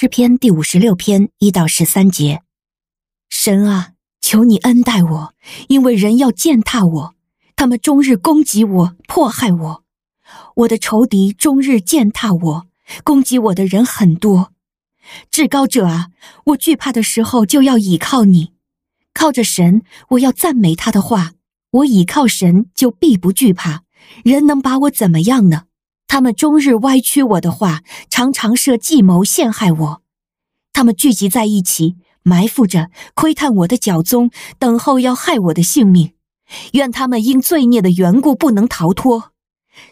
诗篇第五十六篇一到十三节：神啊，求你恩待我，因为人要践踏我，他们终日攻击我，迫害我。我的仇敌终日践踏我，攻击我的人很多。至高者啊，我惧怕的时候就要倚靠你，靠着神，我要赞美他的话。我倚靠神，就必不惧怕。人能把我怎么样呢？他们终日歪曲我的话，常常设计谋陷害我。他们聚集在一起，埋伏着窥探我的脚踪，等候要害我的性命。愿他们因罪孽的缘故不能逃脱。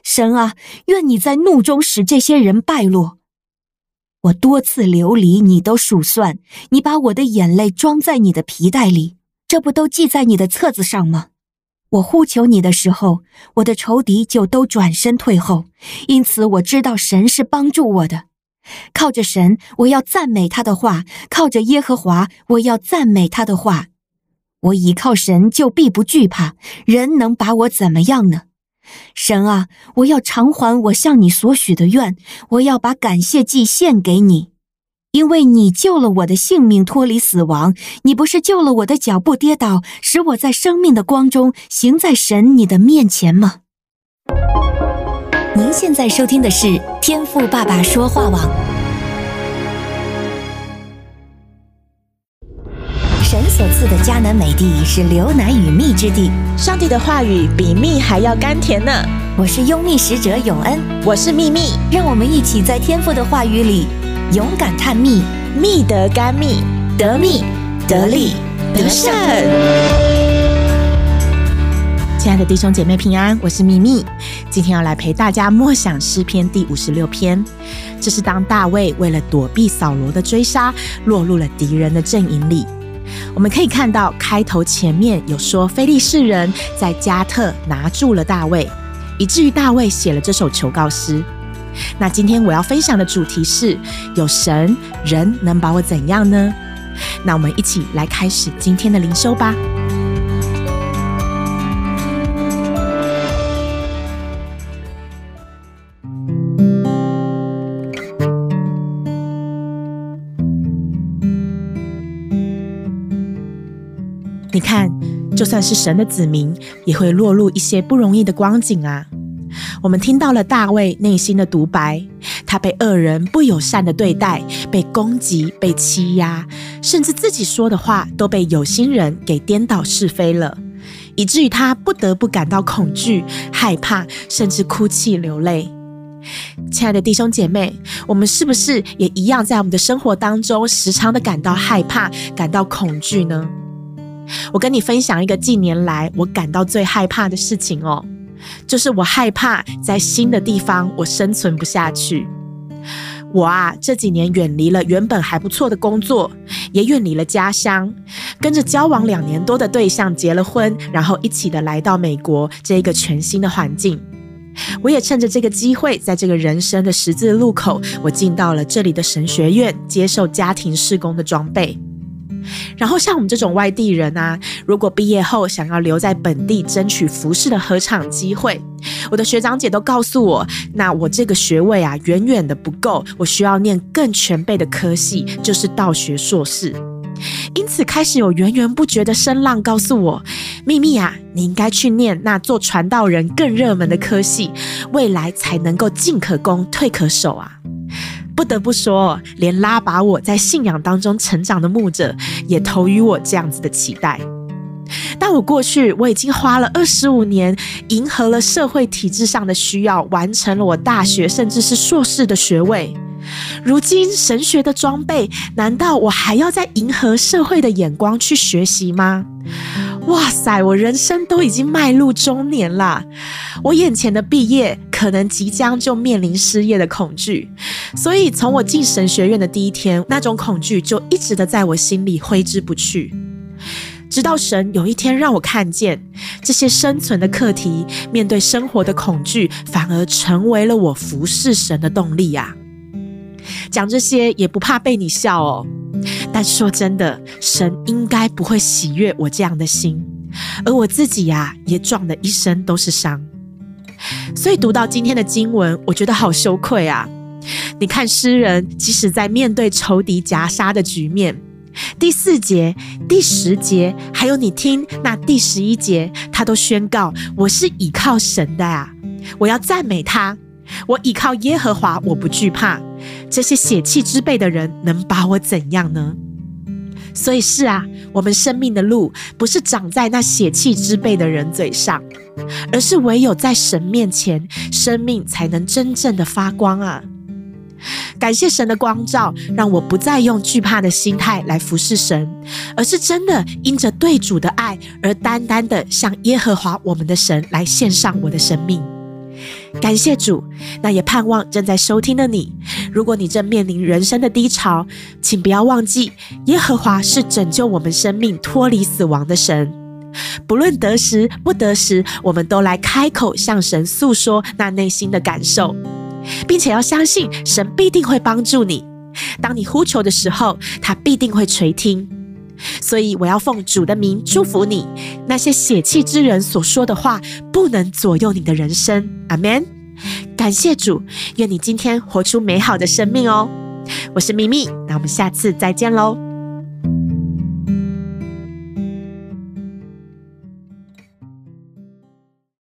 神啊，愿你在怒中使这些人败落。我多次流离，你都数算。你把我的眼泪装在你的皮带里，这不都记在你的册子上吗？我呼求你的时候，我的仇敌就都转身退后，因此我知道神是帮助我的。靠着神，我要赞美他的话；靠着耶和华，我要赞美他的话。我倚靠神，就必不惧怕。人能把我怎么样呢？神啊，我要偿还我向你所许的愿，我要把感谢祭献给你。因为你救了我的性命，脱离死亡；你不是救了我的脚步跌倒，使我在生命的光中行在神你的面前吗？您现在收听的是天赋爸爸说话网。神所赐的迦南美地是流奶与蜜之地，上帝的话语比蜜还要甘甜呢。我是优蜜使者永恩，我是蜜蜜，让我们一起在天赋的话语里。勇敢探秘，蜜得甘蜜，得蜜得利得胜。亲爱的弟兄姐妹平安，我是蜜蜜，今天要来陪大家默想诗篇第五十六篇。这是当大卫为了躲避扫罗的追杀，落入了敌人的阵营里。我们可以看到开头前面有说，非利士人在加特拿住了大卫，以至于大卫写了这首求告诗。那今天我要分享的主题是：有神，人能把我怎样呢？那我们一起来开始今天的灵修吧。你看，就算是神的子民，也会落入一些不容易的光景啊。我们听到了大卫内心的独白，他被恶人不友善的对待，被攻击，被欺压，甚至自己说的话都被有心人给颠倒是非了，以至于他不得不感到恐惧、害怕，甚至哭泣流泪。亲爱的弟兄姐妹，我们是不是也一样，在我们的生活当中，时常的感到害怕、感到恐惧呢？我跟你分享一个近年来我感到最害怕的事情哦。就是我害怕在新的地方我生存不下去。我啊，这几年远离了原本还不错的工作，也远离了家乡，跟着交往两年多的对象结了婚，然后一起的来到美国这一个全新的环境。我也趁着这个机会，在这个人生的十字路口，我进到了这里的神学院，接受家庭事工的装备。然后像我们这种外地人啊，如果毕业后想要留在本地争取服事的合场机会，我的学长姐都告诉我，那我这个学位啊远远的不够，我需要念更全备的科系，就是道学硕士。因此开始有源源不绝的声浪告诉我，蜜蜜啊，你应该去念那做传道人更热门的科系，未来才能够进可攻，退可守啊。不得不说，连拉拔我在信仰当中成长的牧者，也投予我这样子的期待。但我过去我已经花了二十五年，迎合了社会体制上的需要，完成了我大学甚至是硕士的学位。如今神学的装备，难道我还要再迎合社会的眼光去学习吗？哇塞，我人生都已经迈入中年了，我眼前的毕业可能即将就面临失业的恐惧，所以从我进神学院的第一天，那种恐惧就一直的在我心里挥之不去，直到神有一天让我看见这些生存的课题，面对生活的恐惧，反而成为了我服侍神的动力呀。讲这些也不怕被你笑哦。但说真的，神应该不会喜悦我这样的心，而我自己呀、也撞得一身都是伤。所以读到今天的经文，我觉得好羞愧啊！你看诗人，即使在面对仇敌夹杀的局面，第四节、第十节，还有你听那第十一节，他都宣告：“我是倚靠神的啊，我要赞美他，我倚靠耶和华，我不惧怕。这些血气之辈的人能把我怎样呢？”所以是啊，我们生命的路不是长在那血气之辈的人嘴上，而是唯有在神面前，生命才能真正的发光啊！感谢神的光照，让我不再用惧怕的心态来服侍神，而是真的因着对主的爱而单单的向耶和华我们的神来献上我的生命。感谢主，那也盼望正在收听的你，如果你正面临人生的低潮，请不要忘记，耶和华是拯救我们生命脱离死亡的神。不论得时不得时，我们都来开口向神诉说那内心的感受。并且要相信神必定会帮助你。当你呼求的时候，他必定会垂听。所以我要奉主的名祝福你。那些血气之人所说的话，不能左右你的人生。阿门。感谢主，愿你今天活出美好的生命哦。我是咪咪，那我们下次再见喽。